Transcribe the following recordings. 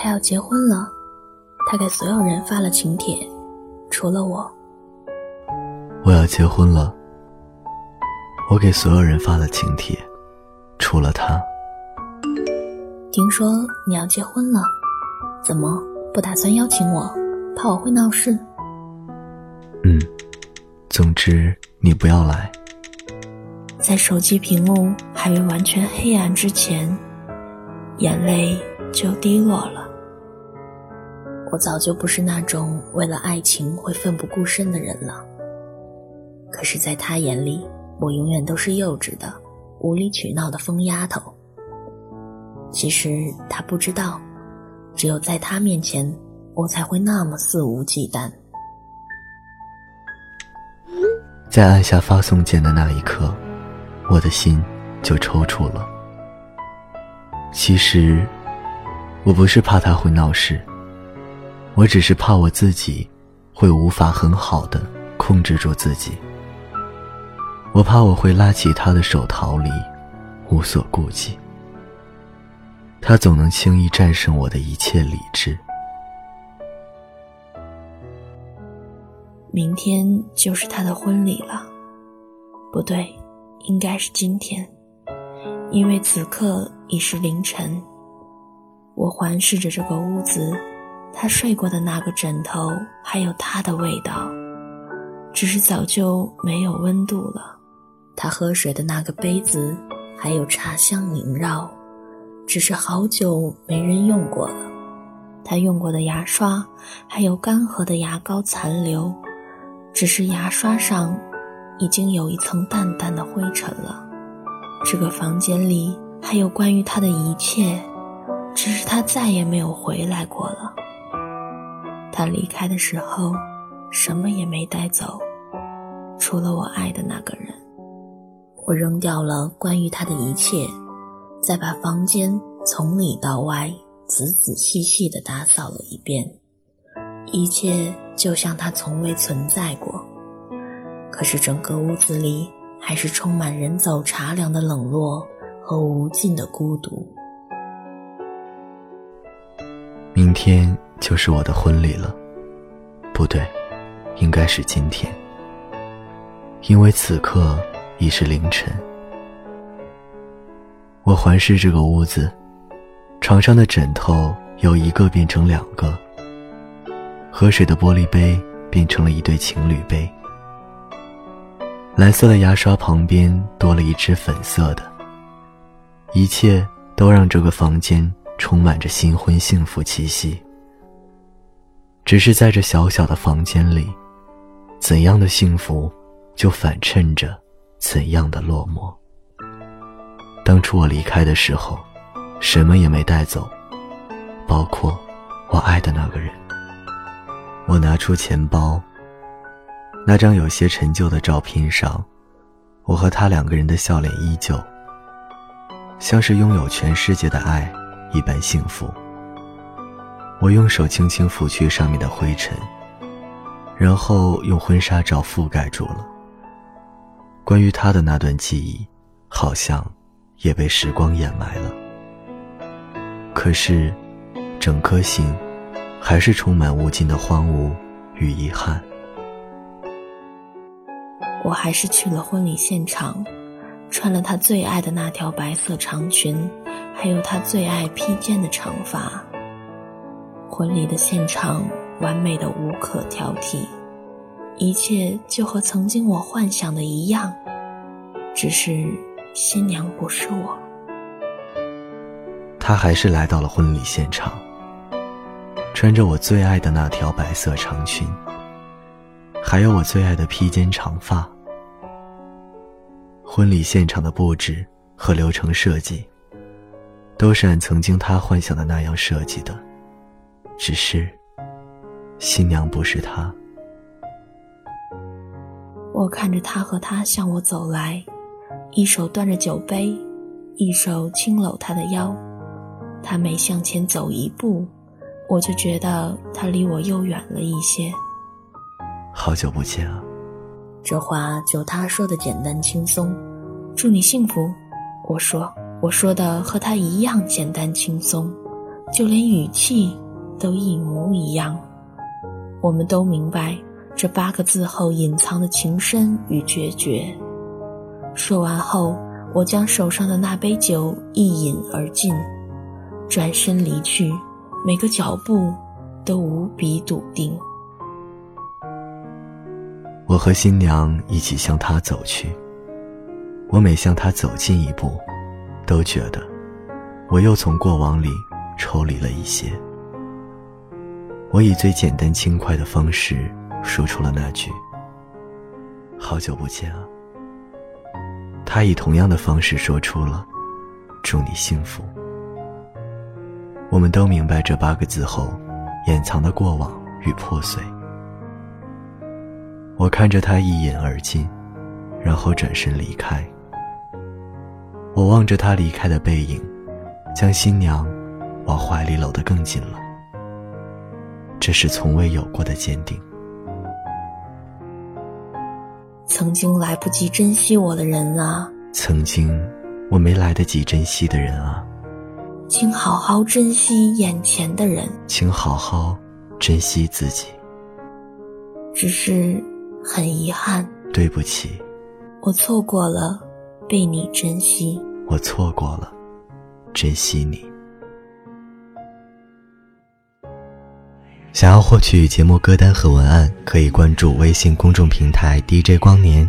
他要结婚了，他给所有人发了请帖，除了我。我要结婚了，我给所有人发了请帖，除了他。听说你要结婚了，怎么不打算邀请我？怕我会闹事？嗯，总之你不要来。在手机屏幕还未完全黑暗之前，眼泪就滴落了。我早就不是那种为了爱情会奋不顾身的人了。可是，在他眼里，我永远都是幼稚的、无理取闹的疯丫头。其实他不知道，只有在他面前，我才会那么肆无忌惮。在按下发送键的那一刻。我的心就抽搐了。其实，我不是怕他会闹事，我只是怕我自己会无法很好的控制住自己。我怕我会拉起他的手逃离，无所顾忌。他总能轻易战胜我的一切理智。明天就是他的婚礼了，不对。应该是今天，因为此刻已是凌晨。我环视着这个屋子，他睡过的那个枕头还有他的味道，只是早就没有温度了。他喝水的那个杯子还有茶香萦绕，只是好久没人用过了。他用过的牙刷还有干涸的牙膏残留，只是牙刷上。已经有一层淡淡的灰尘了。这个房间里还有关于他的一切，只是他再也没有回来过了。他离开的时候，什么也没带走，除了我爱的那个人。我扔掉了关于他的一切，再把房间从里到外仔仔细细地打扫了一遍，一切就像他从未存在过。可是整个屋子里还是充满人走茶凉的冷落和无尽的孤独。明天就是我的婚礼了，不对，应该是今天，因为此刻已是凌晨。我环视这个屋子，床上的枕头由一个变成两个，喝水的玻璃杯变成了一对情侣杯。蓝色的牙刷旁边多了一只粉色的，一切都让这个房间充满着新婚幸福气息。只是在这小小的房间里，怎样的幸福，就反衬着怎样的落寞。当初我离开的时候，什么也没带走，包括我爱的那个人。我拿出钱包。那张有些陈旧的照片上，我和他两个人的笑脸依旧，像是拥有全世界的爱一般幸福。我用手轻轻拂去上面的灰尘，然后用婚纱照覆盖住了。关于他的那段记忆，好像也被时光掩埋了。可是，整颗心还是充满无尽的荒芜与遗憾。我还是去了婚礼现场，穿了他最爱的那条白色长裙，还有他最爱披肩的长发。婚礼的现场完美的无可挑剔，一切就和曾经我幻想的一样，只是新娘不是我。他还是来到了婚礼现场，穿着我最爱的那条白色长裙。还有我最爱的披肩长发。婚礼现场的布置和流程设计，都是按曾经他幻想的那样设计的，只是，新娘不是他。我看着他和她向我走来，一手端着酒杯，一手轻搂她的腰。他每向前走一步，我就觉得他离我又远了一些。好久不见啊！这话就他说的简单轻松。祝你幸福，我说，我说的和他一样简单轻松。就连语气都一模一样。我们都明白这八个字后隐藏的情深与决绝。说完后，我将手上的那杯酒一饮而尽，转身离去，每个脚步都无比笃定。我和新娘一起向他走去。我每向他走近一步，都觉得我又从过往里抽离了一些。我以最简单轻快的方式说出了那句：“好久不见啊。”他以同样的方式说出了：“祝你幸福。”我们都明白这八个字后掩藏的过往与破碎。我看着他一饮而尽，然后转身离开。我望着他离开的背影，将新娘往怀里搂得更紧了。这是从未有过的坚定。曾经来不及珍惜我的人啊，曾经我没来得及珍惜的人啊，请好好珍惜眼前的人，请好好珍惜自己。只是很遗憾，对不起，我错过了被你珍惜。我错过了，珍惜你。想要获取节目歌单和文案，可以关注微信公众平台 DJ 光年。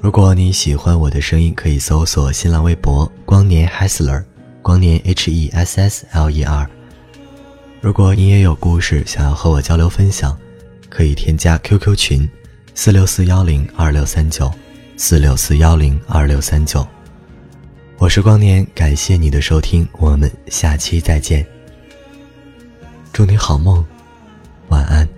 如果你喜欢我的声音，可以搜索新浪微博“光年 Hessler”，光年 H E S S L E R。如果你也有故事想要和我交流分享，可以添加 QQ 群：四六四幺零二六三九，四六四幺零二六三九。我是光年，感谢你的收听，我们下期再见。祝你好梦，晚安。